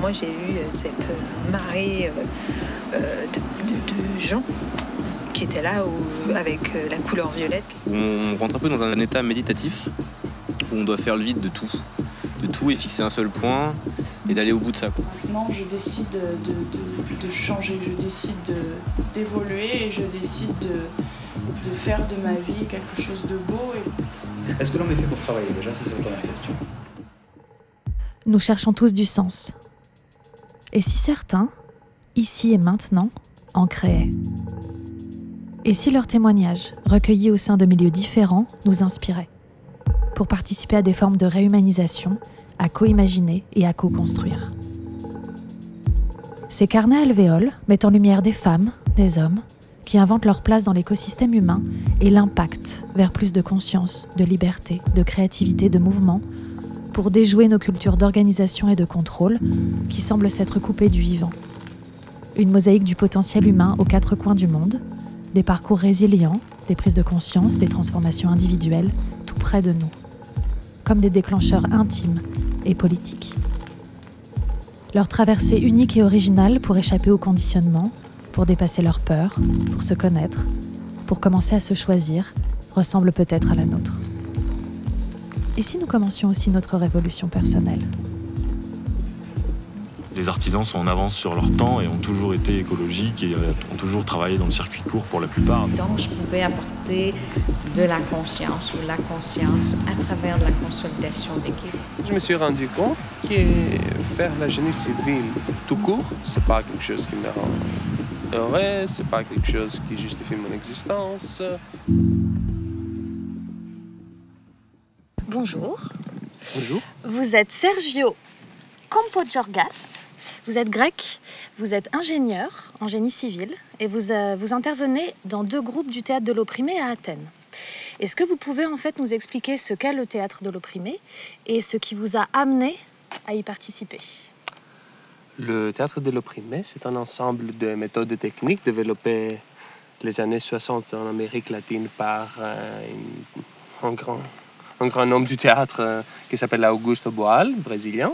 moi j'ai eu cette marée de, gens qui étaient là avec la couleur violette. On rentre un peu dans un état méditatif où on doit faire le vide de tout, de tout et fixer un seul point et d'aller au bout de ça. Maintenant, je décide de, changer, je décide d'évoluer et je décide de, faire de ma vie quelque chose de beau. Est-ce que l'homme est fait pour travailler? Déjà, c'est la première question. Nous cherchons tous du sens. Et si certains, ici et maintenant, en créaient Et si leurs témoignages, recueillis au sein de milieux différents, nous inspiraient Pour participer à des formes de réhumanisation, à co-imaginer et à co-construire. Ces carnets alvéoles mettent en lumière des femmes, des hommes, qui inventent leur place dans l'écosystème humain et l'impact vers plus de conscience, de liberté, de créativité, de mouvement, pour déjouer nos cultures d'organisation et de contrôle qui semblent s'être coupées du vivant. Une mosaïque du potentiel humain aux quatre coins du monde, des parcours résilients, des prises de conscience, des transformations individuelles, tout près de nous, comme des déclencheurs intimes et politiques. Leur traversée unique et originale pour échapper au conditionnement, pour dépasser leurs peurs, pour se connaître, pour commencer à se choisir, ressemble peut-être à la nôtre. Et si nous commencions aussi notre révolution personnelle les artisans sont en avance sur leur temps et ont toujours été écologiques et euh, ont toujours travaillé dans le circuit court pour la plupart. Donc je pouvais apporter de la conscience ou la conscience à travers la consolidation d'équipe. Je me suis rendu compte que faire la génie civile tout court, c'est pas quelque chose qui me rend heureux, c'est pas quelque chose qui justifie mon existence. Bonjour. Bonjour. Vous êtes Sergio Campodjorgas. Vous êtes grec, vous êtes ingénieur en génie civil et vous, euh, vous intervenez dans deux groupes du théâtre de l'opprimé à Athènes. Est-ce que vous pouvez en fait nous expliquer ce qu'est le théâtre de l'opprimé et ce qui vous a amené à y participer? Le théâtre de l'opprimé, c'est un ensemble de méthodes et techniques développées les années 60 en Amérique latine par euh, un grand un grand homme du théâtre euh, qui s'appelle Augusto Boal, brésilien.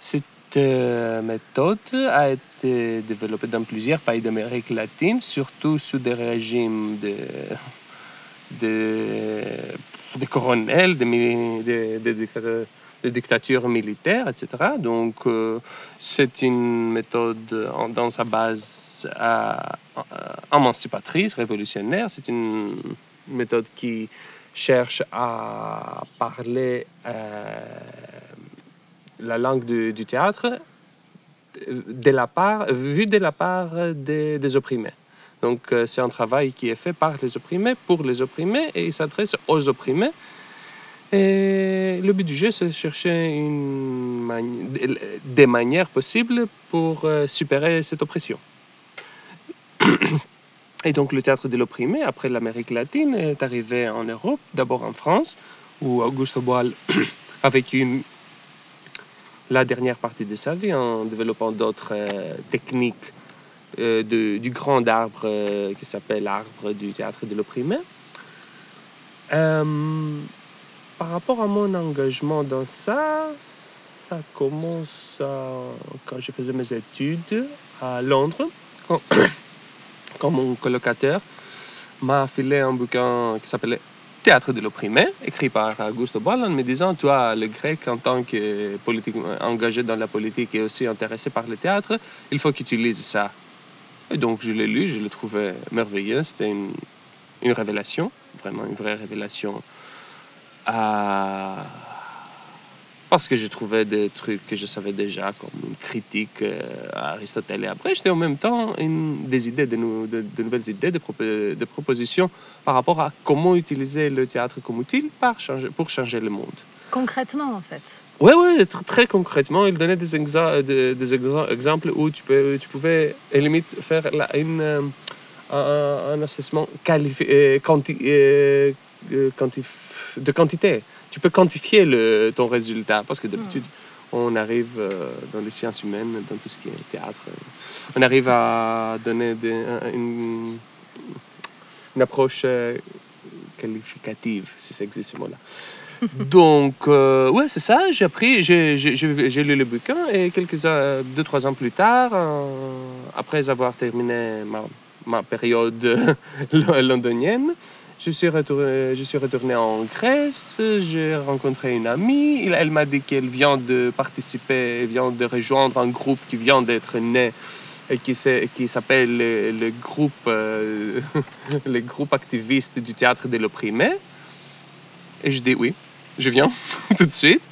Cette euh, méthode a été développée dans plusieurs pays d'Amérique latine, surtout sous des régimes de, de, de colonels, de, de, dictatures militaires, etc. Donc, euh, c'est une méthode dans sa base émancipatrice, révolutionnaire. C'est une méthode qui cherche à parler euh, la langue du, théâtre de la part, vu de la part des, opprimés. Donc euh, c'est un travail qui est fait par les opprimés, pour les opprimés, et il s'adresse aux opprimés. Et le but du jeu, c'est de chercher des manières possibles pour euh, cette oppression. Et donc le théâtre de l'opprimé, après l'Amérique latine, est arrivé en Europe, d'abord en France, où Augusto Boal a vécu la dernière partie de sa vie en développant d'autres euh, techniques euh, du grand arbre euh, qui s'appelle l'arbre du théâtre de l'opprimé. par rapport à mon engagement dans ça, ça commence quand je faisais mes études à Londres mon colocataire m'a filé un bouquin qui s'appelait Théâtre de l'opprimé, écrit par Augusto Boal, en me disant Toi, le grec, en tant que politique, engagé dans la politique et aussi intéressé par le théâtre, il faut que tu lises ça. Et donc, je l'ai lu, je l'ai trouvé merveilleux. C'était une, une révélation, vraiment une vraie révélation. À parce que je trouvais des trucs que je savais déjà, comme une critique euh, à Aristote. Et après, j'étais en même temps une, des idées, de, de, nouvelles idées, de, de, propositions par rapport à comment utiliser le théâtre comme outil pour changer, pour changer le monde. Concrètement, en fait Oui, oui, très, concrètement. Il donnait des, des, exemples où tu, peux, tu pouvais, à limite, faire une, euh, un, un, assessment euh, quanti, de quantité tu peux quantifier le, ton résultat parce que d'habitude, hmm. on arrive euh, dans les sciences humaines, dans tout ce qui est théâtre, euh, on arrive à donner une, une, approche euh, qualificative, si ça existe ce mot-là. Donc, ouais, c'est ça. J'ai appris, j'ai, lu le bouquin et quelques deux, trois ans plus tard, après avoir terminé ma, ma période londonienne, je suis, retourné, je suis retourné en Grèce. J'ai rencontré une amie. Elle m'a dit qu'elle vient de participer, vient de rejoindre un groupe qui vient d'être né et qui, s'appelle le, groupe, euh, le groupe activiste du théâtre de l'opprimé. Et je dis oui, je viens tout de suite.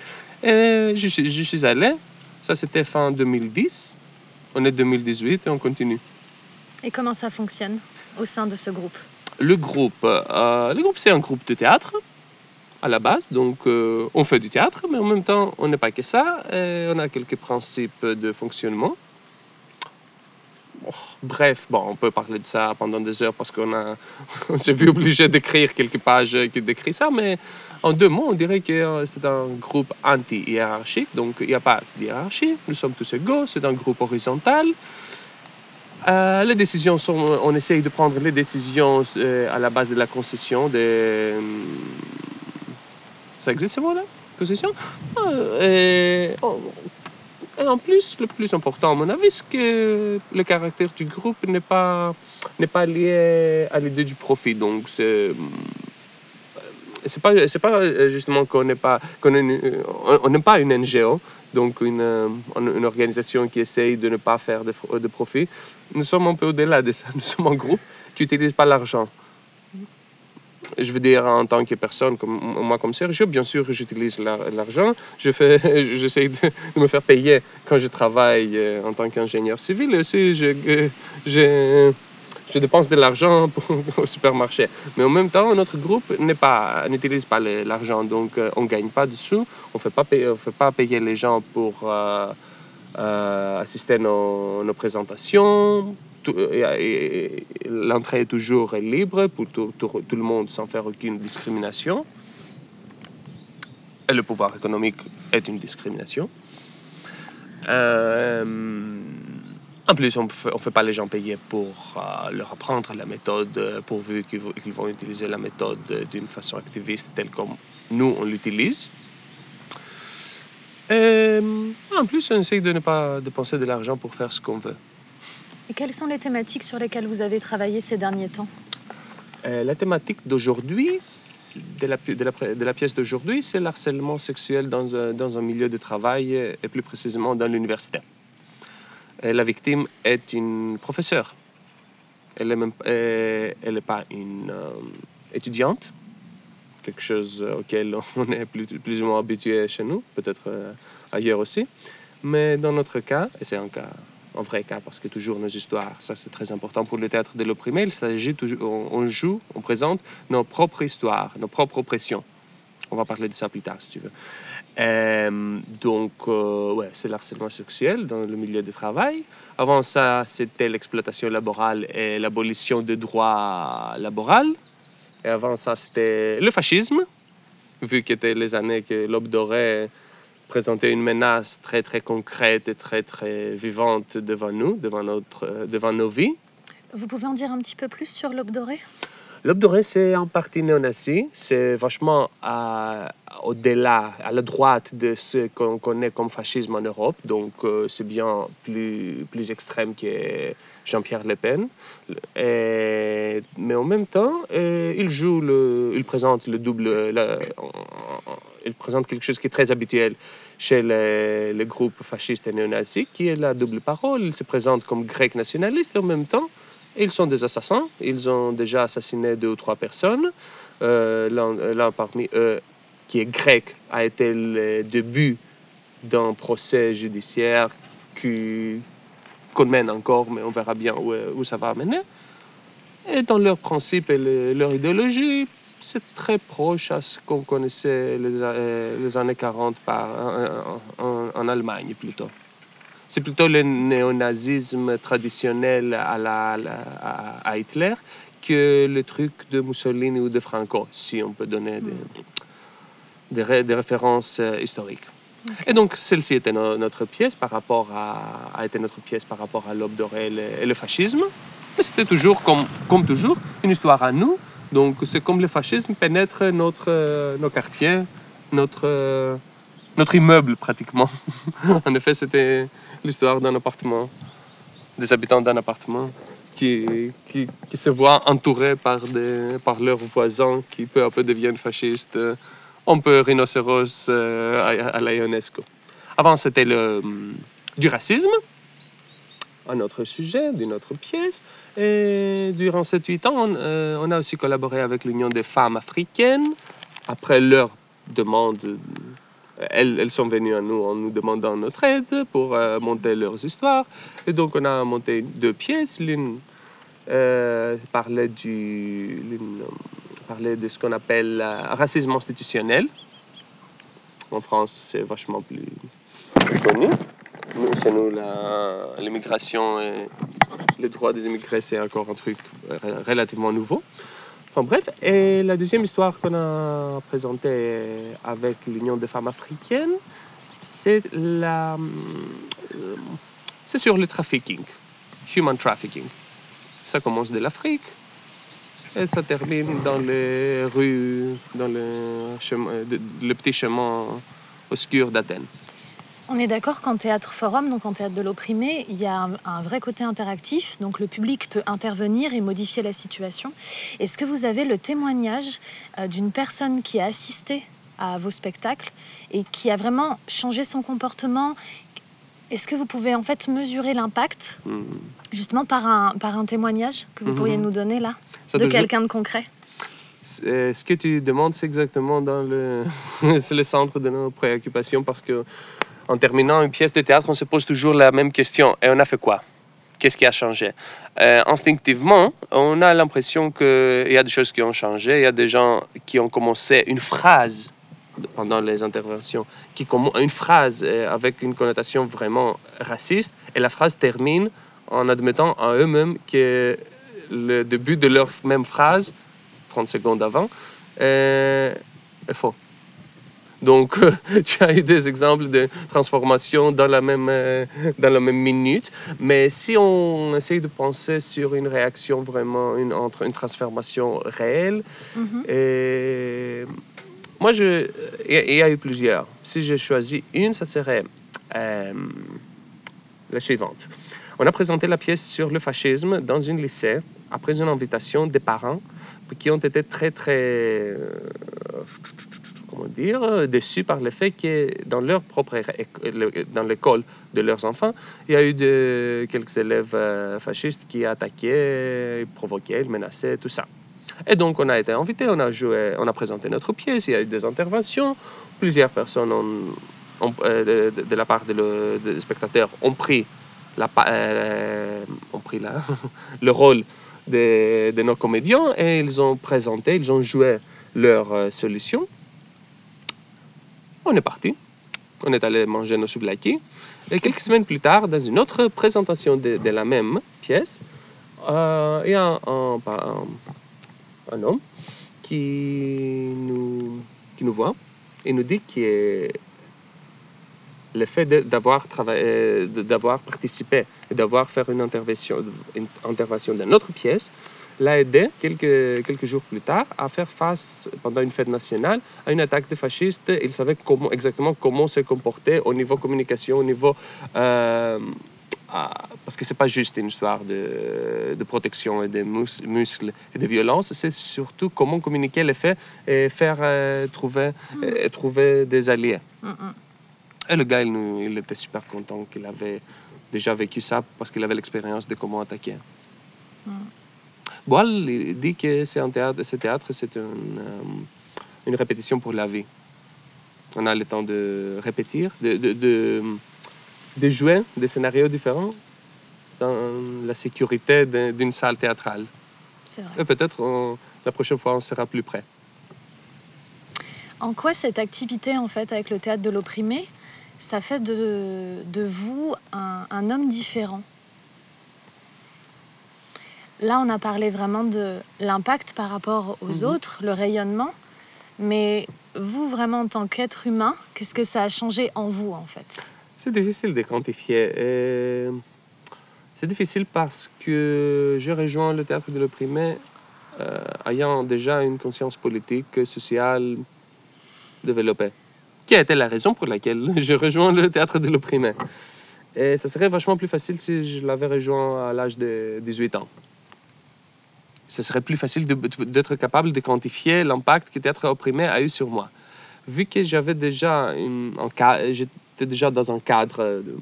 Et je, je suis allé. Ça, c'était fin 2010. On est 2018 et on continue. Et comment ça fonctionne au sein de ce groupe? Le groupe, euh, le groupe c'est un groupe de théâtre à la base. Donc, euh, on fait du théâtre, mais en même temps, on n'est pas que ça. On a quelques principes de fonctionnement. Bref, bon, on peut parler de ça pendant des heures parce qu'on a, on s'est vu obligé d'écrire quelques pages qui décrivent ça, mais en deux mots, on dirait que euh, c'est un groupe anti-hiérarchique, donc il n'y a pas de nous sommes tous égaux, c'est un groupe horizontal. Euh, les décisions sont, on essaye de prendre les décisions euh, à la base de la concession de, ça existe ce mot-là, concession? Euh, et, oh, et en plus, le plus important, à mon avis, c'est que le caractère du groupe n'est pas, n'est pas lié à l'idée du profit. Donc, c'est. C'est pas, c'est pas euh, justement qu'on n'est pas, qu'on on n'est pas une NGO, donc une, euh, une organisation qui essaye de ne pas faire de, de profit. Nous sommes un peu au-delà de ça. Nous sommes un groupe qui n'utilise pas l'argent. Je veux dire, en tant que personne, comme moi, comme Sergio, bien sûr, j'utilise la- l'argent. Je j'essaie de, de me faire payer quand je travaille euh, en tant qu'ingénieur civil. Aussi, je, euh, je, je dépense de l'argent au supermarché. Mais en même temps, notre groupe n'utilise pas l'argent, donc euh, on ne gagne pas de sous. On ne fait pas payer, les gens pour euh, euh, assister à nos, présentations. L'entrée est toujours libre pour tout, le monde sans faire aucune discrimination. Et le pouvoir économique est une discrimination. En plus, on ne fait pas les gens payer pour euh, leur apprendre la méthode, euh, pourvu qu'ils vont, utiliser la méthode euh, d'une façon activiste, telle comme nous, on l'utilise. En plus, on essaye de ne pas dépenser de l'argent pour faire ce qu'on veut. Et quelles sont les thématiques sur lesquelles vous avez travaillé ces derniers temps? Euh, la thématique d'aujourd'hui, de la, pi- de la, pré- de la pièce d'aujourd'hui, c'est l'harcèlement sexuel dans un, dans un milieu de travail et plus précisément dans l'université. La victime est une professeure. Elle n'est euh, pas une euh, étudiante, quelque chose auquel on est plus, ou moins habitué chez nous, peut-être euh, ailleurs aussi. Mais dans notre cas, et c'est un cas un vrai cas, parce que toujours nos histoires, ça c'est très important pour le théâtre de l'opprimé, il s'agit toujours, on joue, on présente nos propres histoires, nos propres oppressions. On va parler de ça plus tard, si tu veux. Donc, euh, ouais, c'est l'harcèlement sexuel dans le milieu du travail. Avant ça, c'était l'exploitation laborale et l'abolition des droits laboraux. Et avant ça, c'était le fascisme, vu que c'était les années que l'Aube dorée présentait une menace très, très concrète et très, très vivante devant nous, devant, notre, devant nos vies. Vous pouvez en dire un petit peu plus sur l'aube dorée L'aube dorée, c'est en partie néo-nazi. C'est vachement au-delà, à la droite de ce qu'on connaît comme fascisme en Europe. Donc, euh, c'est bien plus, plus extrême que Jean-Pierre Le Pen. Mais en même temps, euh, il joue, le, il présente le double. il présente quelque chose qui est très habituel chez les, les groupes fascistes et néo-nazis, qui est la double parole. Il se présente comme grec nationaliste et en même temps, ils sont des assassins. Ils ont déjà assassiné deux ou trois personnes. Euh, L'un parmi eux, qui est grec, a été le début d'un procès judiciaire qu'on mène encore, mais on verra bien où, ça va mener. Et dans leurs principes et le- leur idéologie, c'est très proche à ce qu'on connaissait les, euh, années 40 par, en Allemagne plutôt. C'est plutôt le néonazisme traditionnel à, la, à la- à- à Hitler que le truc de Mussolini ou de Franco, si on peut donner des, des, ré- des références euh, historiques. Et donc, celle-ci était no- notre pièce par rapport à, a été notre pièce par rapport à l'aube dorée et le, et le fascisme. Mais c'était toujours, comme, comme toujours, une histoire à nous. Donc, c'est comme le fascisme pénètre notre, euh, nos quartiers notre, euh, notre immeuble pratiquement. en effet, c'était l'histoire d'un appartement, des habitants d'un appartement qui, qui, se voient entourés par, des, par leurs voisins qui peu à peu deviennent fascistes, euh, un peu rhinocéros euh, à, à la Ionesco. Avant, c'était le, du racisme, un autre sujet d'une autre pièce. Et durant ces huit ans, on, euh, on a aussi collaboré avec l'Union des femmes africaines. Après leur demande, euh, elles, elles sont venues à nous en nous demandant notre aide pour euh, monter leurs histoires. Et donc, on a monté deux pièces. L'une euh, parlait, du, euh, parlait de ce qu'on appelle euh, racisme institutionnel. En France, c'est vachement plus, connu. Nous, chez nous, la- l'immigration et le droit des immigrés, c'est encore un truc euh, relativement nouveau. Bref, et la deuxième histoire qu'on a présentée avec l'Union des femmes africaines, c'est euh, sur le trafficking, human trafficking. Ça commence de l'Afrique et ça termine dans les rues, dans le, chemin, le petit chemin obscur d'Athènes. On est d'accord qu'en théâtre forum, donc en théâtre de l'opprimé, il y a un, un vrai côté interactif, donc le public peut intervenir et modifier la situation. Est-ce que vous avez le témoignage euh, d'une personne qui a assisté à vos spectacles et qui a vraiment changé son comportement? Est-ce que vous pouvez en fait mesurer l'impact Hmm. justement par un, par un témoignage que vous pourriez nous donner là Ça de quelqu'un de concret? Euh, Ce que tu demandes, c'est exactement dans le, c'est le centre de nos préoccupations parce que en terminant une pièce de théâtre, on se pose toujours la même question. Et on a fait quoi? Qu'est-ce qui a changé? Euh, Instinctivement, on a l'impression qu'il y a des choses qui ont changé. Il y a des gens qui ont commencé une phrase pendant les interventions, qui une phrase euh, avec une connotation vraiment raciste, et la phrase termine en admettant à eux-mêmes que le début de leur même phrase 30 secondes avant, euh, est faux. Donc, tu as eu des exemples de transformation dans la, même, euh, dans la même minute. Mais si on essaye de penser sur une réaction vraiment, une, entre une transformation réelle, Mhm. et moi, je, il y y a eu plusieurs. Si j'ai choisi une, ça serait euh, la suivante. On a présenté la pièce sur le fascisme dans une lycée après une invitation des parents qui ont été très, très, euh, dire, euh, déçus par le fait que dans leur propre dans l'école de leurs enfants, il y a eu quelques élèves euh, fascistes qui attaquaient, provoquaient, menaçaient, tout ça. Et donc, on a été invités, on a joué, on a présenté notre pièce, il y a eu des interventions, plusieurs personnes euh, de, la part des spectateurs ont pris, la, ont pris la, le rôle de, de nos comédiens et ils ont présenté, ils ont joué leur euh, solution. On est parti. On est allé manger nos souvlaki. Et quelques semaines plus tard, dans une autre présentation de, la même pièce, euh, il y a un, homme qui nous, qui nous voit et nous dit que le fait d'avoir travaillé, de- d'avoir participé et d'avoir fait une intervention, une intervention dans notre pièce l'a aidé quelques, quelques jours plus tard à faire face, pendant une fête nationale, à une attaque de fascistes. Il savait comment, exactement comment se comporter au niveau communication, au niveau... euh, ah, parce que c'est pas juste une histoire de, de protection et de mus- muscles et de violence, c'est surtout comment communiquer les faits et faire euh, trouver, et trouver des alliés. Mhm. Et le gars, il, nous- il était super content qu'il avait déjà vécu ça parce qu'il avait l'expérience de comment attaquer. Il dit que c'est un théâtre, ce théâtre, c'est une, euh, une répétition pour la vie. On a le temps de répéter, de, de, de, de jouer des scénarios différents dans la sécurité d'une salle théâtrale. Et peut-être on- la prochaine fois, on sera plus près. En quoi cette activité, en fait, avec le théâtre de l'opprimé, ça fait de, de vous un, un homme différent? Là, on a parlé vraiment de l'impact par rapport aux Mhm. autres, le rayonnement. Mais vous, vraiment, en tant qu'être humain, qu'est-ce que ça a changé en vous, en fait? C'est difficile de quantifier. Et C'est difficile parce que je rejoins le théâtre de l'opprimé euh, ayant déjà une conscience politique, sociale développé, qui a été la raison pour laquelle je rejoins le théâtre de l'opprimé. Et ça serait vachement plus facile si je l'avais rejoint à l'âge de 18 ans. Ce serait plus facile d'être capable de quantifier l'impact que théâtre opprimé a eu sur moi. Vu que j'avais déjà une, un j'étais déjà dans un cadre de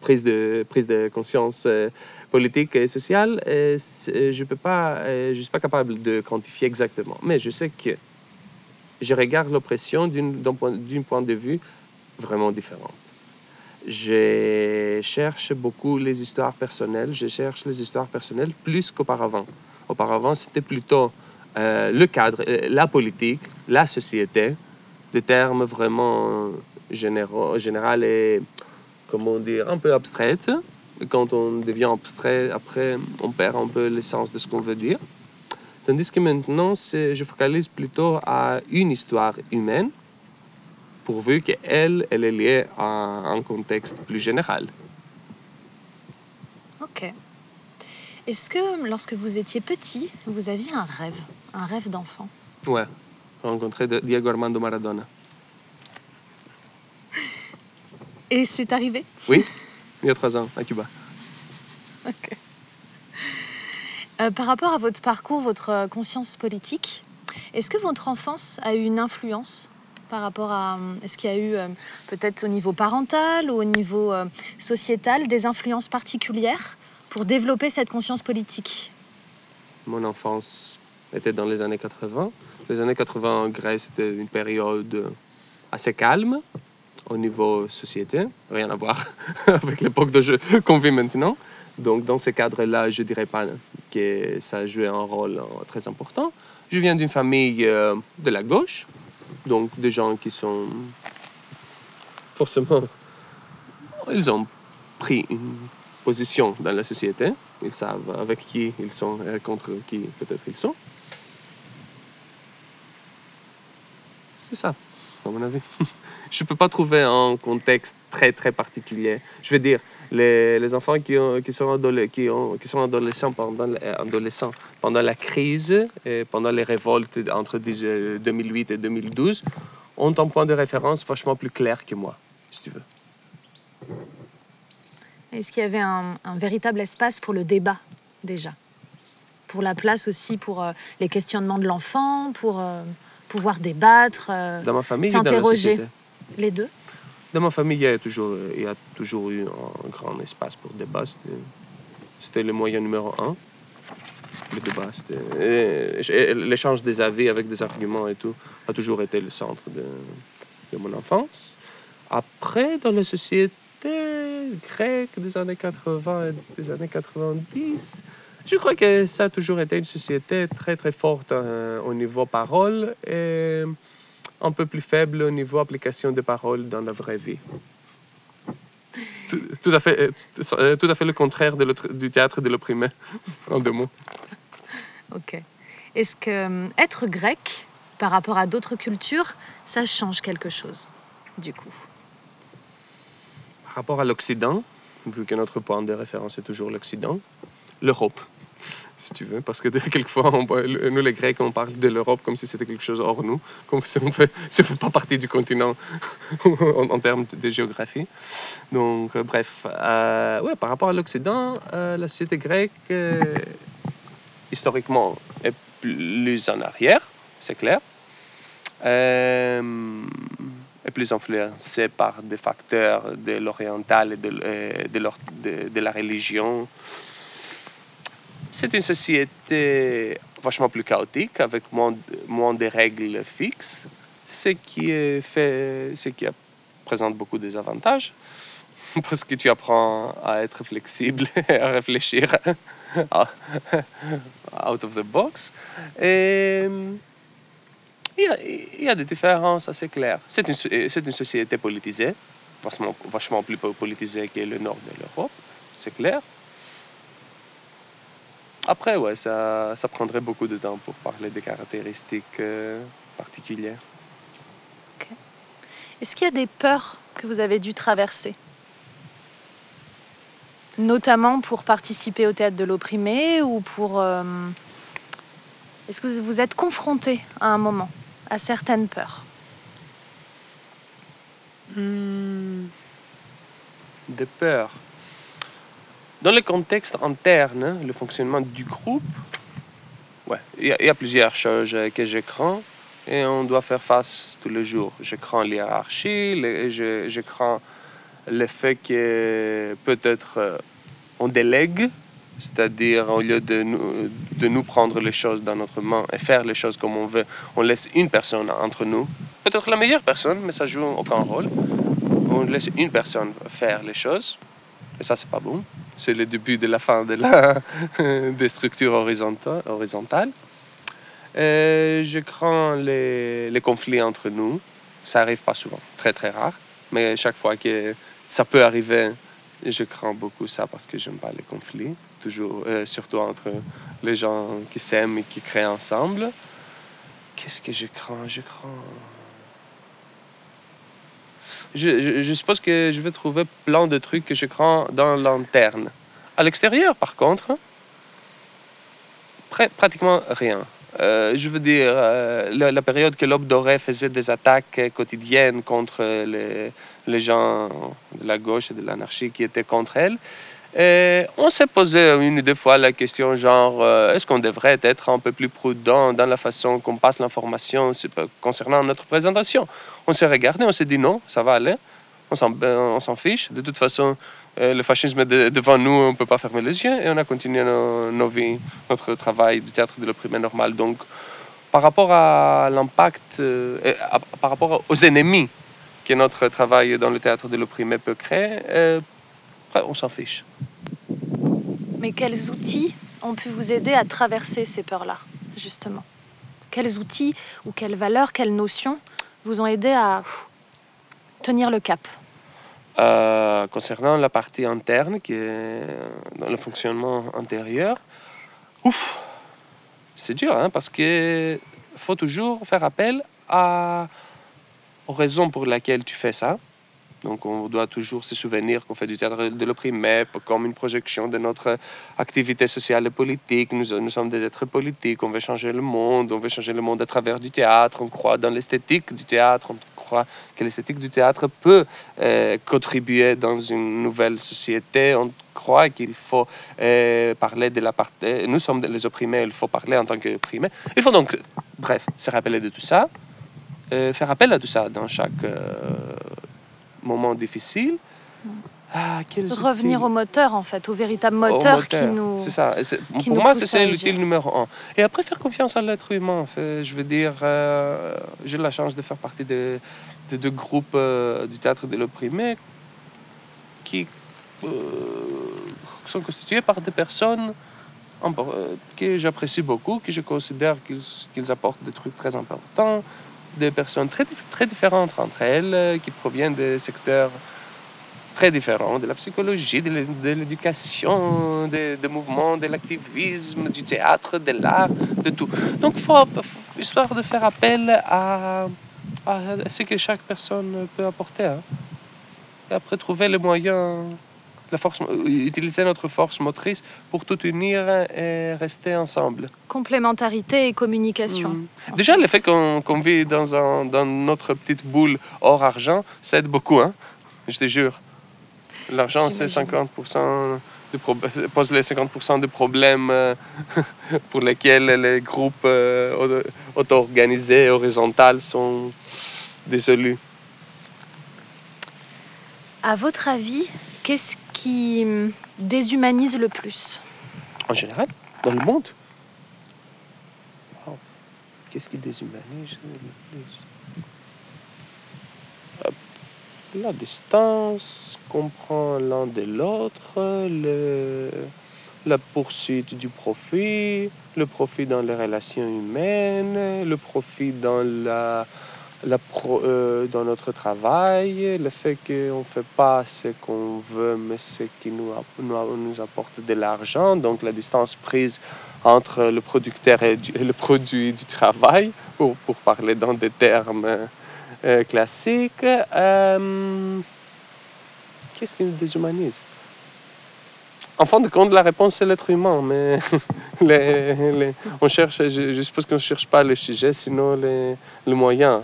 prise de, prise de conscience euh, politique et sociale, euh, c'est- je peux pas, euh, je suis pas capable de quantifier exactement. Mais je sais que je regarde l'oppression d'un point, point de vue vraiment différent. Je cherche beaucoup les histoires personnelles. Je cherche les histoires personnelles plus qu'auparavant. Auparavant, c'était plutôt euh, le cadre, euh, la politique, la société, des termes vraiment généraux, général et, comment dire, un peu abstraits. Quand on devient abstrait, après, on perd un peu l'essence de ce qu'on veut dire. Tandis que maintenant, je focalise plutôt à une histoire humaine, pourvu qu'elle, elle est liée à un contexte plus général. Ok. Est-ce que lorsque vous étiez petit, vous aviez un rêve, un rêve d'enfant? Ouais, rencontrer de- Diego Armando Maradona. Et c'est arrivé? Oui, il y a trois ans, à Cuba. Ok. Euh, par rapport à votre parcours, votre euh, conscience politique, est-ce que votre enfance a eu une influence par rapport à... euh, Est-ce qu'il y a eu peut-être au niveau parental ou au niveau sociétal des influences particulières? Pour développer cette conscience politique Mon enfance était dans les années 80. Les années 80 en Grèce, c'était une période assez calme au niveau société. Rien à voir avec l'époque qu'on vit maintenant. Donc, dans ce cadre-là, je dirais pas que ça a joué un rôle euh, très important. Je viens d'une famille euh, de la gauche, donc des gens qui sont forcément... Ils ont pris une position dans la société. Ils savent avec qui ils sont et contre qui peut-être ils sont. C'est ça, à mon avis. Je ne peux pas trouver un contexte très, très particulier. Je veux dire, les, les enfants qui, qui, sont qui, qui sont adolescents pendant, euh, adolescents pendant la crise et pendant les révoltes entre 10 euh, 2008 et 2012 ont un point de référence vachement plus clair que moi, si tu veux. Est-ce qu'il y avait un, un véritable espace pour le débat déjà? Pour la place aussi pour euh, les questionnements de l'enfant, pour euh, pouvoir débattre, euh, Dans ma famille et dans la s'interroger. Les deux? Dans ma famille, il y a toujours, il y a toujours eu un grand espace pour le débat. C'était, le moyen numéro un. Le débat, c'était... L'échange des avis avec des arguments et tout a toujours été le centre de, de mon enfance. Après, dans la société grecque des années 80 et des années 90, je crois que ça a toujours été une société très, très forte euh, au niveau parole et un peu plus faible au niveau application des paroles dans la vraie vie. Tout, tout à, fait, euh, euh, tout à fait le contraire de du théâtre de l'opprimé, en deux mots. Ok. Est-ce que être grec par rapport à d'autres cultures, ça change quelque chose du coup? Rapport à l'Occident, vu que notre point de référence est toujours l'Occident, l'Europe, si tu veux, parce que de- quelquefois, on nous les Grecs, on parle de l'Europe comme si c'était quelque chose hors nous, comme si on ne fait, pas partie du continent en, termes de géographie. Donc, euh, bref, euh, ouais, par rapport à l'Occident, euh, la société grecque, euh, historiquement, est plus en arrière, c'est clair. Plus influencée par des facteurs de l'oriental et de, euh, de, la religion. C'est une société vachement plus chaotique, avec moins, de- règles fixes, ce qui, présente beaucoup de désavantages, parce que tu apprends à être flexible à réfléchir out of the box. Il y, a, des différences. C'est so- c'est une société politisée, vachement, plus po- politisée que le nord de l'Europe, c'est clair. Après, ouais, ça, prendrait beaucoup de temps pour parler des caractéristiques euh, particulières. Est-ce qu'il y a des peurs que vous avez dû traverser? Notamment pour participer au théâtre de l'opprimé ou pour... euh, Est-ce que vous êtes confronté à un moment? À certaines peurs Hmm, Des peurs. Dans le contexte interne, le fonctionnement du groupe, ouais, il y, a- il y a plusieurs choses que je crains et on doit faire face tous les jours. Je crains l'hierarchie, je, je crains le fait que peut-être euh, on délègue, c'est-à-dire au lieu de nous, de nous prendre les choses dans notre main et faire les choses comme on veut, on laisse une personne entre nous. Peut-être la meilleure personne, mais ça joue aucun rôle. On laisse une personne faire les choses. Et ça, c'est pas bon. C'est le début de la fin de la des structures horizontales. Euh, je crains les, les conflits entre nous. Ça arrive pas souvent, très très rare. Mais chaque fois que ça peut arriver, je crains beaucoup ça parce que j'aime pas les conflits. Toujours, euh, surtout entre les gens qui s'aiment et qui créent ensemble. Qu'est-ce que je crains? Je crains. Je, suppose que je vais trouver plein de trucs que je crains dans l'interne. À l'extérieur, par contre, pra- pratiquement rien. Euh, je veux dire, euh, la, période que l'Aube dorée faisait des attaques quotidiennes contre les, les gens de la gauche et de l'anarchie qui étaient contre elle, et on s'est posé une ou deux fois la question genre, euh, est-ce qu'on devrait être un peu plus prudent dans la façon qu'on passe l'information concernant notre présentation? On s'est regardé, on s'est dit non, ça va aller, on s'en, fiche. De toute façon, euh, le fascisme est de- devant nous, on ne peut pas fermer les yeux et on a continué nos, vies, notre travail du théâtre de l'opprimé normal. Donc, par rapport à l'impact, euh, par rapport aux ennemis que notre travail dans le théâtre de l'opprimé peut créer, euh, on s'en fiche. Mais quels outils ont pu vous aider à traverser ces peurs-là, justement? Quels outils ou quelles valeurs, quelles notions vous ont aidé à tenir le cap? Euh, concernant la partie interne, qui est dans le fonctionnement intérieur, ouf, c'est dur, hein, parce qu'il faut toujours faire appel à, aux raisons pour lesquelles tu fais ça. Donc, on doit toujours se souvenir qu'on fait du théâtre de l'opprimé comme une projection de notre activité sociale et politique. Nous, nous sommes des êtres politiques, on veut changer le monde, on veut changer le monde à travers du théâtre, on croit dans l'esthétique du théâtre, on croit que l'esthétique du théâtre peut euh, contribuer dans une nouvelle société. On croit qu'il faut euh, parler de la partie. Nous sommes les opprimés, il faut parler en tant qu'opprimés. Il faut donc, bref, se rappeler de tout ça, euh, faire appel à tout ça dans chaque euh, moment difficile. Ah, Revenir au moteur, en fait, au véritable au moteur, qui nous. C'est ça. Qui pour nous moi, c'est l'outil numéro un. Et après, faire confiance à l'être humain. en fait. Je veux dire, euh, j'ai la chance de faire partie de, de deux groupes euh, du théâtre de l'opprimé qui euh, sont constitués par des personnes euh, que j'apprécie beaucoup, que je considère qu'ils qu'ils apportent des trucs très importants, des personnes très, très différentes entre elles, qui proviennent des secteurs très différents, de la psychologie, de l'é- de l'éducation, des des mouvements, de l'activisme, du théâtre, de l'art, de tout. Donc, faut, histoire de faire appel à, à ce que chaque personne peut apporter. hein. Et après, trouver les moyens, la force, utiliser notre force motrice pour tout unir et rester ensemble. Complémentarité et communication. Mm. Déjà, le fait qu'on vit dans, un, dans notre petite boule hors argent, ça aide beaucoup, hein? je te jure. L'argent, c'est J'imagine. 50% de pro- pose les 50% de problèmes euh, pour lesquels les groupes euh, auto- auto-organisés, horizontaux sont désolus. À votre avis, qu'est-ce qui hum, déshumanise le plus? En général, dans le monde. Wow. Qu'est-ce qui déshumanise le plus? La distance, comprend l'un de l'autre, la poursuite du profit, le profit dans les relations humaines, le profit dans la, euh, dans notre travail, le fait qu'on ne fait pas ce qu'on veut, mais ce qui nous, app- nous, nous apporte de l'argent, donc la distance prise entre le producteur et, et le produit du travail, pour, pour parler dans des termes euh, classiques. Euh, Qu'est-ce qui nous déshumanise? En fin de compte, la réponse, c'est l'être humain, mais les- les- on cherche, je, je suppose qu'on ne cherche pas le sujet, sinon les, le moyen.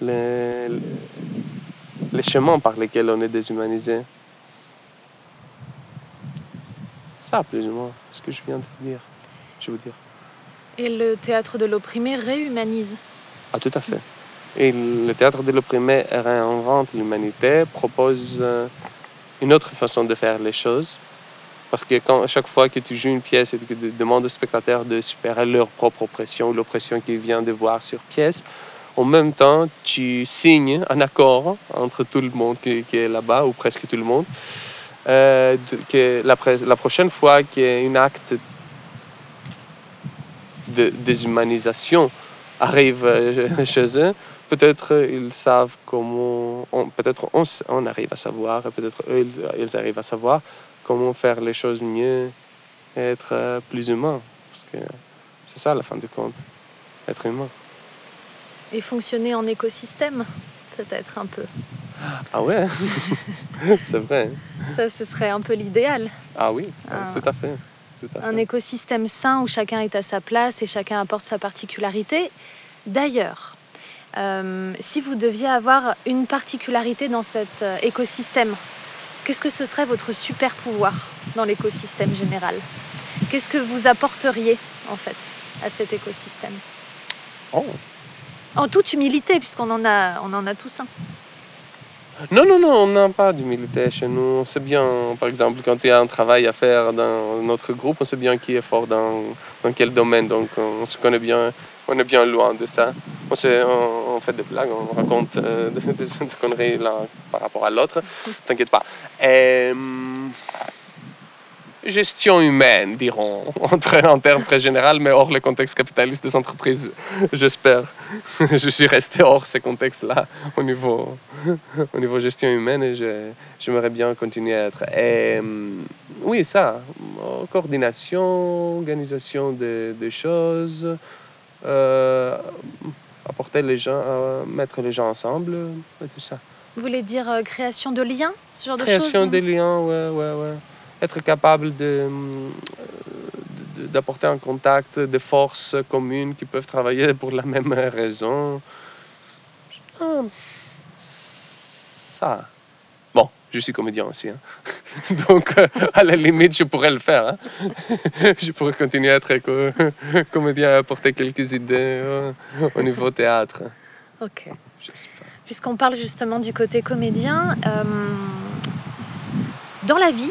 Les- les- chemins par lesquels on est déshumanisé. Ça, plus ou moins, ce que je viens de dire. Je veux dire. Et le théâtre de l'opprimé réhumanise. Ah, tout à fait. Et le théâtre de l'opprimé réinvente l'humanité, propose euh, une autre façon de faire les choses. Parce que chaque fois que tu joues une pièce et que tu demandes aux spectateurs de supérer leur propre oppression, l'oppression qu'ils viennent de voir sur pièce, en même temps, tu signes un accord entre tout le monde qui, est là-bas, ou presque tout le monde, euh, que la, prochaine fois qu'il acte de déshumanisation arrive euh, chez eux, peut-être ils savent comment, peut-être on, on arrive à savoir, et peut-être eux, ils, arrivent à savoir comment faire les choses mieux et être euh, plus humain. Parce que c'est ça, la fin du compte, être humain. Et fonctionner en écosystème, peut-être un peu. Ah ouais, c'est vrai. Ça, ce serait un peu l'idéal. Ah oui, Ah. tout à fait. Tout à Un fait. écosystème sain où chacun est à sa place et chacun apporte sa particularité. D'ailleurs, euh, si vous deviez avoir une particularité dans cet euh, écosystème, qu'est-ce que ce serait votre super pouvoir dans l'écosystème général? Qu'est-ce que vous apporteriez en fait à cet écosystème? Oh. En toute humilité, puisqu'on en a, on en a tous un. Non, non, non, on n'a pas d'humilité chez nous. On sait bien, par exemple, quand il y a un travail à faire dans notre groupe, on sait bien qui est fort dans, dans quel domaine. Donc, on se connaît bien, on est bien loin de ça. On, sait- on, fait des blagues, on raconte euh, des, conneries là, par rapport à l'autre. T'inquiète pas. Et, hum, gestion humaine, dirons, en, très- en termes très généraux, mais hors le contexte capitaliste des entreprises, j'espère. Je suis resté hors ce contexte-là au niveau au niveau gestion humaine et je- j'aimerais bien continuer à être. Et, hum, oui, ça, euh, coordination, organisation des choses, euh, apporter les gens, euh, mettre les gens ensemble, et tout ça. Vous voulez dire euh, création de liens, ce genre de Création choses des liens, ouais, ouais, ouais. Être capable de, de- d'apporter un contact des forces communes qui peuvent travailler pour la même raison. Ah, Ça. Je suis comédien aussi. hein. Donc, euh, à la limite, je pourrais le faire. hein. Je pourrais continuer à être co- comédien et apporter quelques idées euh, au niveau théâtre. Ok. Puisqu'on parle justement du côté comédien, euh, dans la vie,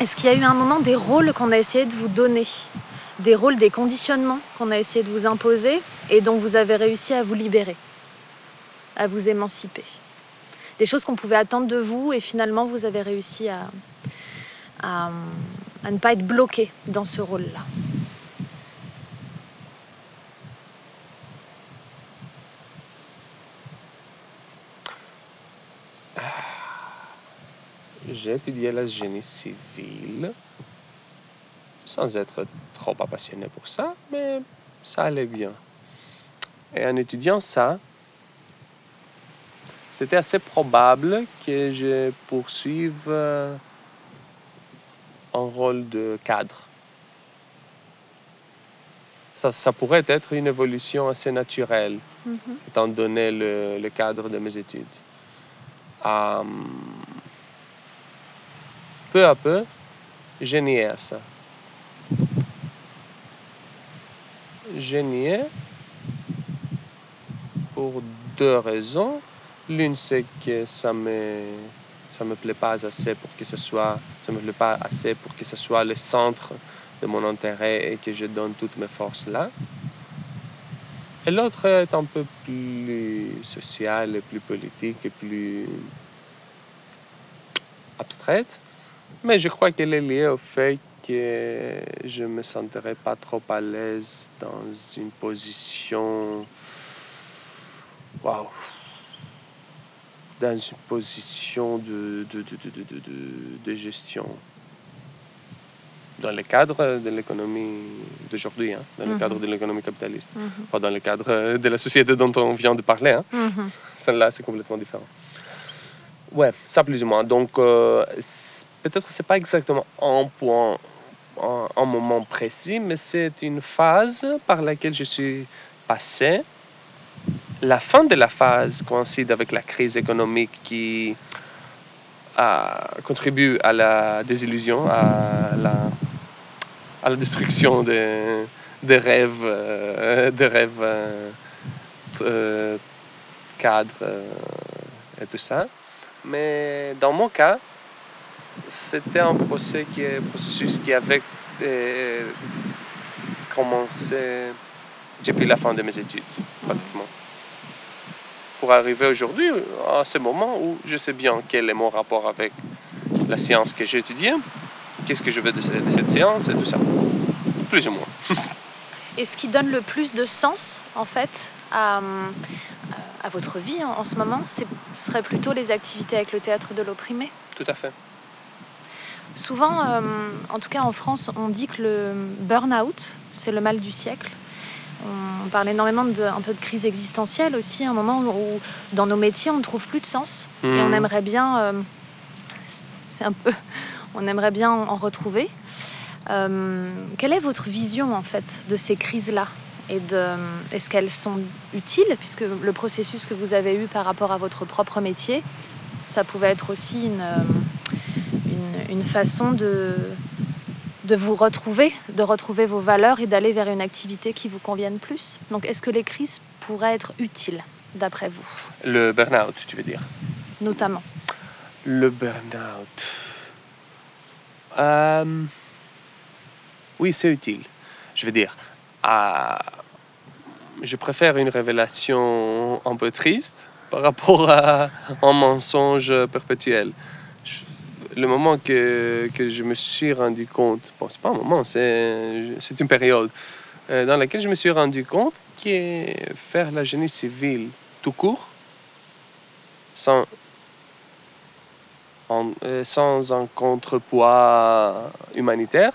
est-ce qu'il y a eu un moment des rôles qu'on a essayé de vous donner? Des rôles, des conditionnements qu'on a essayé de vous imposer et dont vous avez réussi à vous libérer, à vous émanciper? Des choses qu'on pouvait attendre de vous et finalement vous avez réussi à, à, ne pas être bloqué dans ce rôle-là. J'ai étudié la génie civile sans être trop passionné pour ça, mais ça allait bien. Et en étudiant ça, c'était assez probable que je poursuive euh, un rôle de cadre. Ça, ça pourrait être une évolution assez naturelle, étant donné le, le cadre de mes études. Euh, peu à peu, j'ai nié à ça. J'ai nié pour deux raisons. L'une, c'est que ça me ça me plaît pas assez pour que ce soit ça me plaît pas assez pour que ce soit le centre de mon intérêt et que je donne toutes mes forces là. Et l'autre est un peu plus social plus politique et plus abstraite. Mais je crois qu'elle est liée au fait que je me sentirais pas trop à l'aise dans une position. Waouh! Dans une position de, de, de, de, gestion. Dans le cadre de l'économie d'aujourd'hui, hein, dans le Mhm. cadre de l'économie capitaliste. Pas dans le cadre de la société dont on vient de parler. Hein. Celle-là, c'est complètement différent. Ouais, ça plus ou moins. Donc, euh, peut-être que c'est pas exactement un point, un, un moment précis, mais c'est une phase par laquelle je suis passé la fin de la phase coïncide avec la crise économique qui contribue à la désillusion, à la, destruction des, rêves, euh, des rêves euh, euh, cadres et tout ça. Mais dans mon cas, c'était un procès qui, processus qui avait commencé depuis la fin de mes études, pratiquement. Pour arriver aujourd'hui, à ce moment où je sais bien quel est mon rapport avec la science que j'ai étudiée, qu'est-ce que je veux de, ce- de cette science et tout ça. Plus ou moins. Et ce qui donne le plus de sens, en fait, à, à votre vie en, en ce moment, ce serait plutôt les activités avec le théâtre de l'opprimé. Tout à fait. Souvent, euh, en tout cas en France, on dit que le burn-out, c'est le mal du siècle. On parle énormément de, un peu de crise existentielle aussi, un moment où dans nos métiers, on ne trouve plus de sens. Et on Mhm. aimerait bien, euh, c'est un peu, on aimerait bien en retrouver. Euh, quelle est votre vision en fait de ces crises-là et de, est-ce qu'elles sont utiles? Puisque le processus que vous avez eu par rapport à votre propre métier, ça pouvait être aussi une, euh, une, une façon de, de vous retrouver, de retrouver vos valeurs et d'aller vers une activité qui vous convienne plus. Donc est-ce que les crises pourraient être utiles d'après vous, Le burn-out, tu veux dire? Notamment Le burn-out. Euh, oui, c'est utile. Je veux dire, euh, je préfère une révélation un peu triste par rapport à un mensonge perpétuel. Le moment que, que je me suis rendu compte, bon, c'est pas un moment, c'est une période euh, dans laquelle je me suis rendu compte que faire la génie civile tout court, sans euh, sans un contrepoids humanitaire,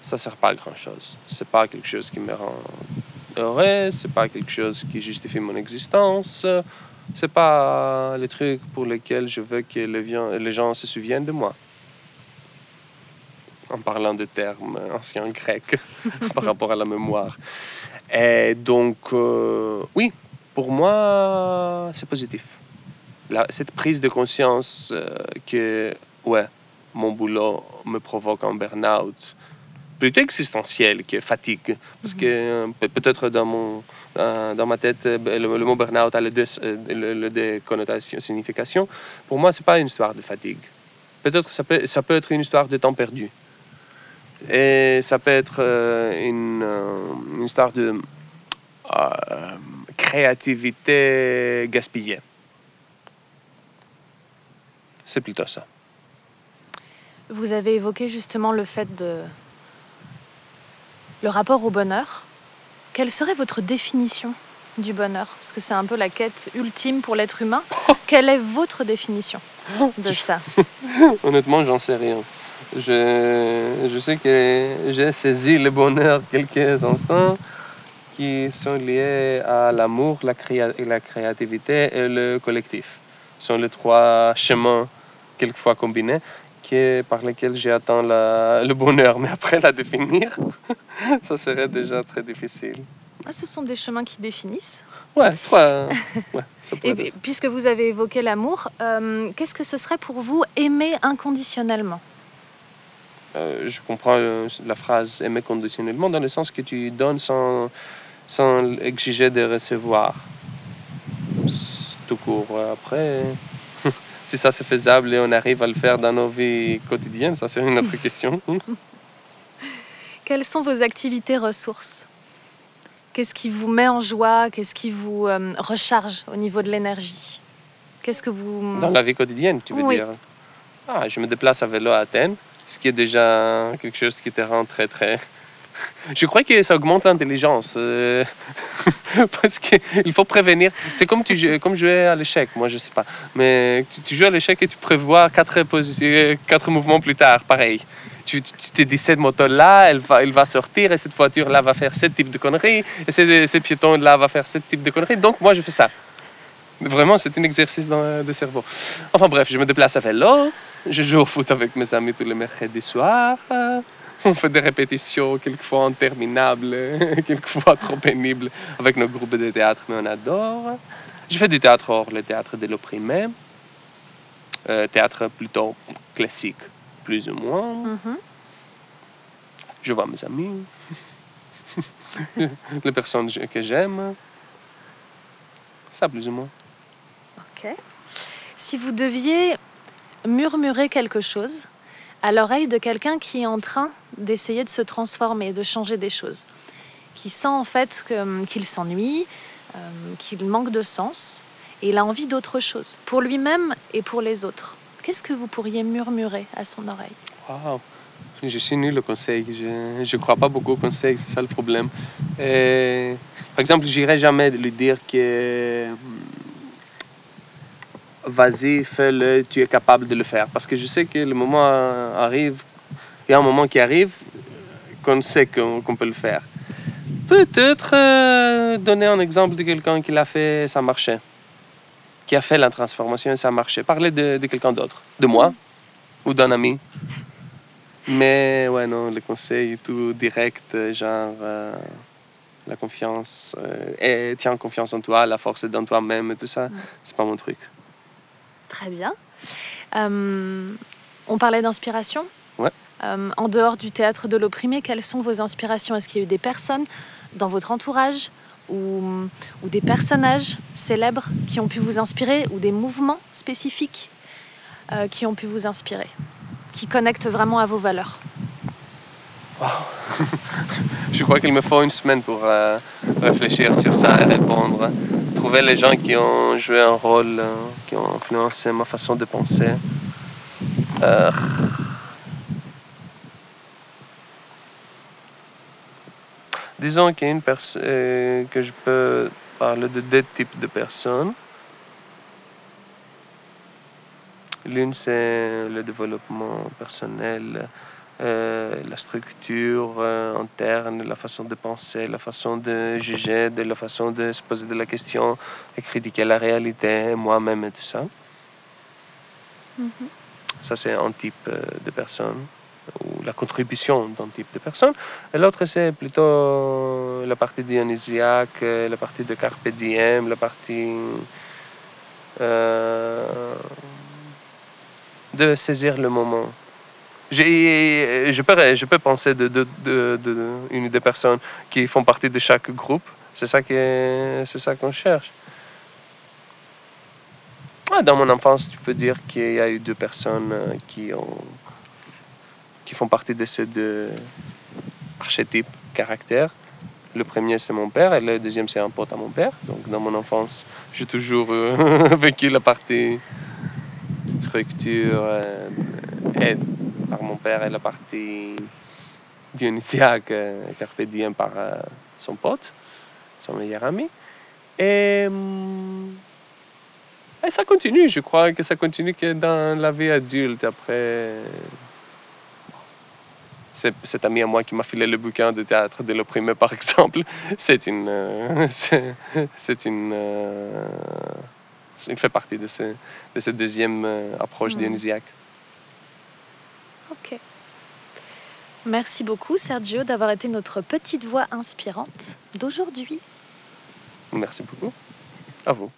ça sert pas à grand-chose. C'est pas quelque chose qui me rend heureux, c'est pas quelque chose qui justifie mon existence, c'est pas le truc pour lequel je veux que les, gens se souviennent de moi. En parlant de termes anciens grecs par rapport à la mémoire. Et donc, euh, oui, pour moi, c'est positif cette prise de conscience euh, que, ouais, mon boulot me provoque un burn-out plutôt existentiel que fatigue. Parce que euh, peut- peut-être dans, mon, dans, dans ma tête, euh, le, mot burn-out a le deux, euh, le, le deux connotations, significations. Pour moi, ce n'est pas une histoire de fatigue. Peut-être ça peut, ça peut être une histoire de temps perdu. Et ça peut être euh, une, euh, une histoire de euh, créativité gaspillée. C'est plutôt ça. Vous avez évoqué justement le fait de... le rapport au bonheur. Quelle serait votre définition du bonheur? Parce que c'est un peu la quête ultime pour l'être humain. Quelle est votre définition de ça? Honnêtement, j'en sais rien. Je, je sais que j'ai saisi le bonheur quelques instants qui sont liés à l'amour, la, créa- la créativité et le collectif. Ce sont les trois chemins, quelquefois combinés, par lesquels j'ai atteint la- le bonheur. Mais après la définir, ça serait déjà très difficile. Ah, Ce sont des chemins qui définissent. Ouais, ça Et être. puisque vous avez évoqué l'amour, euh, qu'est-ce que ce serait pour vous aimer inconditionnellement? Euh, je comprends euh, la phrase aimer conditionnellement dans le sens que tu donnes sans, sans exiger de recevoir. Tout court. Après, si ça c'est faisable et on arrive à le faire dans nos vies quotidiennes, ça c'est une autre question. Quelles sont vos activités ressources? Qu'est-ce qui vous met en joie? Qu'est-ce qui vous euh, recharge au niveau de l'énergie? Qu'est-ce que vous... Dans la vie quotidienne, tu veux Oui. dire? Ah, je me déplace à vélo à Athènes, ce qui est déjà quelque chose qui te rend très très. Je crois que ça augmente l'intelligence. euh, parce qu'il faut prévenir. C'est comme, tu comme jouer à l'échec, moi je sais pas. Mais tu, joues à l'échec et tu prévois quatre, quatre mouvements plus tard, pareil. Tu, te dis cette moto-là, elle va, sortir et cette voiture-là va faire ce type de conneries et ce, ce piéton-là va faire ce type de conneries. Donc moi je fais ça. Vraiment, c'est un exercice de cerveau. Enfin bref, je me déplace à vélo, je joue au foot avec mes amis tous les mercredis soirs. on fait des répétitions, quelquefois interminables, quelquefois trop pénibles avec nos groupes de théâtre, mais on adore. Je fais du théâtre hors le théâtre de l'opprimé, euh, théâtre plutôt classique, plus ou moins. Mhm. Je vois mes amis, les personnes que j'aime. Ça, plus ou moins. Ok. Si vous deviez murmurer quelque chose à l'oreille de quelqu'un qui est en train d'essayer de se transformer, de changer des choses, qui sent en fait hum, qu'il s'ennuie, euh, qu'il manque de sens, et il a envie d'autre chose, pour lui-même et pour les autres. Qu'est-ce que vous pourriez murmurer à son oreille? Wow. Je suis nul au conseil. Je ne crois pas beaucoup au conseil, c'est ça le problème. Et, par exemple, j'irai jamais lui dire que hum, vas-y, fais-le, tu es capable de le faire. Parce que je sais que le moment arrive, il y a un moment qui arrive qu'on sait qu'on peut le faire. Peut-être euh, donner un exemple de quelqu'un qui l'a fait, ça marchait. Qui a fait la transformation et ça marchait. Parler de, de quelqu'un d'autre, de moi ou d'un ami. Mais ouais, non, le conseil tout direct, euh, genre euh, la confiance, euh, et tiens confiance en toi, la force est dans toi-même et tout ça, c'est pas mon truc. Très bien. Euh, on parlait d'inspiration Ouais. Euh, en dehors du théâtre de l'opprimé, quelles sont vos inspirations? Est-ce qu'il y a eu des personnes dans votre entourage ou, ou des personnages célèbres qui ont pu vous inspirer ou des mouvements spécifiques euh, qui ont pu vous inspirer Qui connectent vraiment à vos valeurs? Je crois qu'il me faut une semaine pour réfléchir sur ça et répondre. Trouver les gens qui ont joué un rôle, euh, qui ont influencé ma façon de penser. Euh, Disons qu'il y a une personne que je peux parler de deux types de personnes. L'une, c'est le développement personnel, euh, la structure euh, interne, la façon de penser, la façon de juger, de la façon de se poser de la question et critiquer la réalité, moi-même et tout ça. Ça, c'est un type euh, de personne, ou la contribution d'un type de personne. Et l'autre, c'est plutôt la partie dionysiaque, euh, la partie de Carpe Diem, la partie euh, de saisir le moment. Je peux, penser de, de, de, de personnes qui font partie de chaque groupe. C'est ça qu'on cherche. Ouais, dans mon enfance, tu peux dire qu'il y a eu deux personnes euh, qui, ont, qui font partie de ces deux archétypes, caractères. Le premier, c'est mon père, et le deuxième, c'est un pote à mon père. Donc, dans mon enfance, j'ai toujours euh, vécu la partie structure euh, et par mon père et la partie dionysiaque, euh, carpe diem par euh, son pote, son meilleur ami. Et, hum, et ça continue, je crois que ça continue que dans la vie adulte. Après, cet ami à moi qui m'a filé le bouquin de théâtre de l'opprimé, par exemple. C'est une. euh, c'est une. euh, il fait partie de, ce, de cette deuxième approche Mhm. dionysiaque. Ok. Merci beaucoup Sergio d'avoir été notre petite voix inspirante d'aujourd'hui. Merci beaucoup. À vous.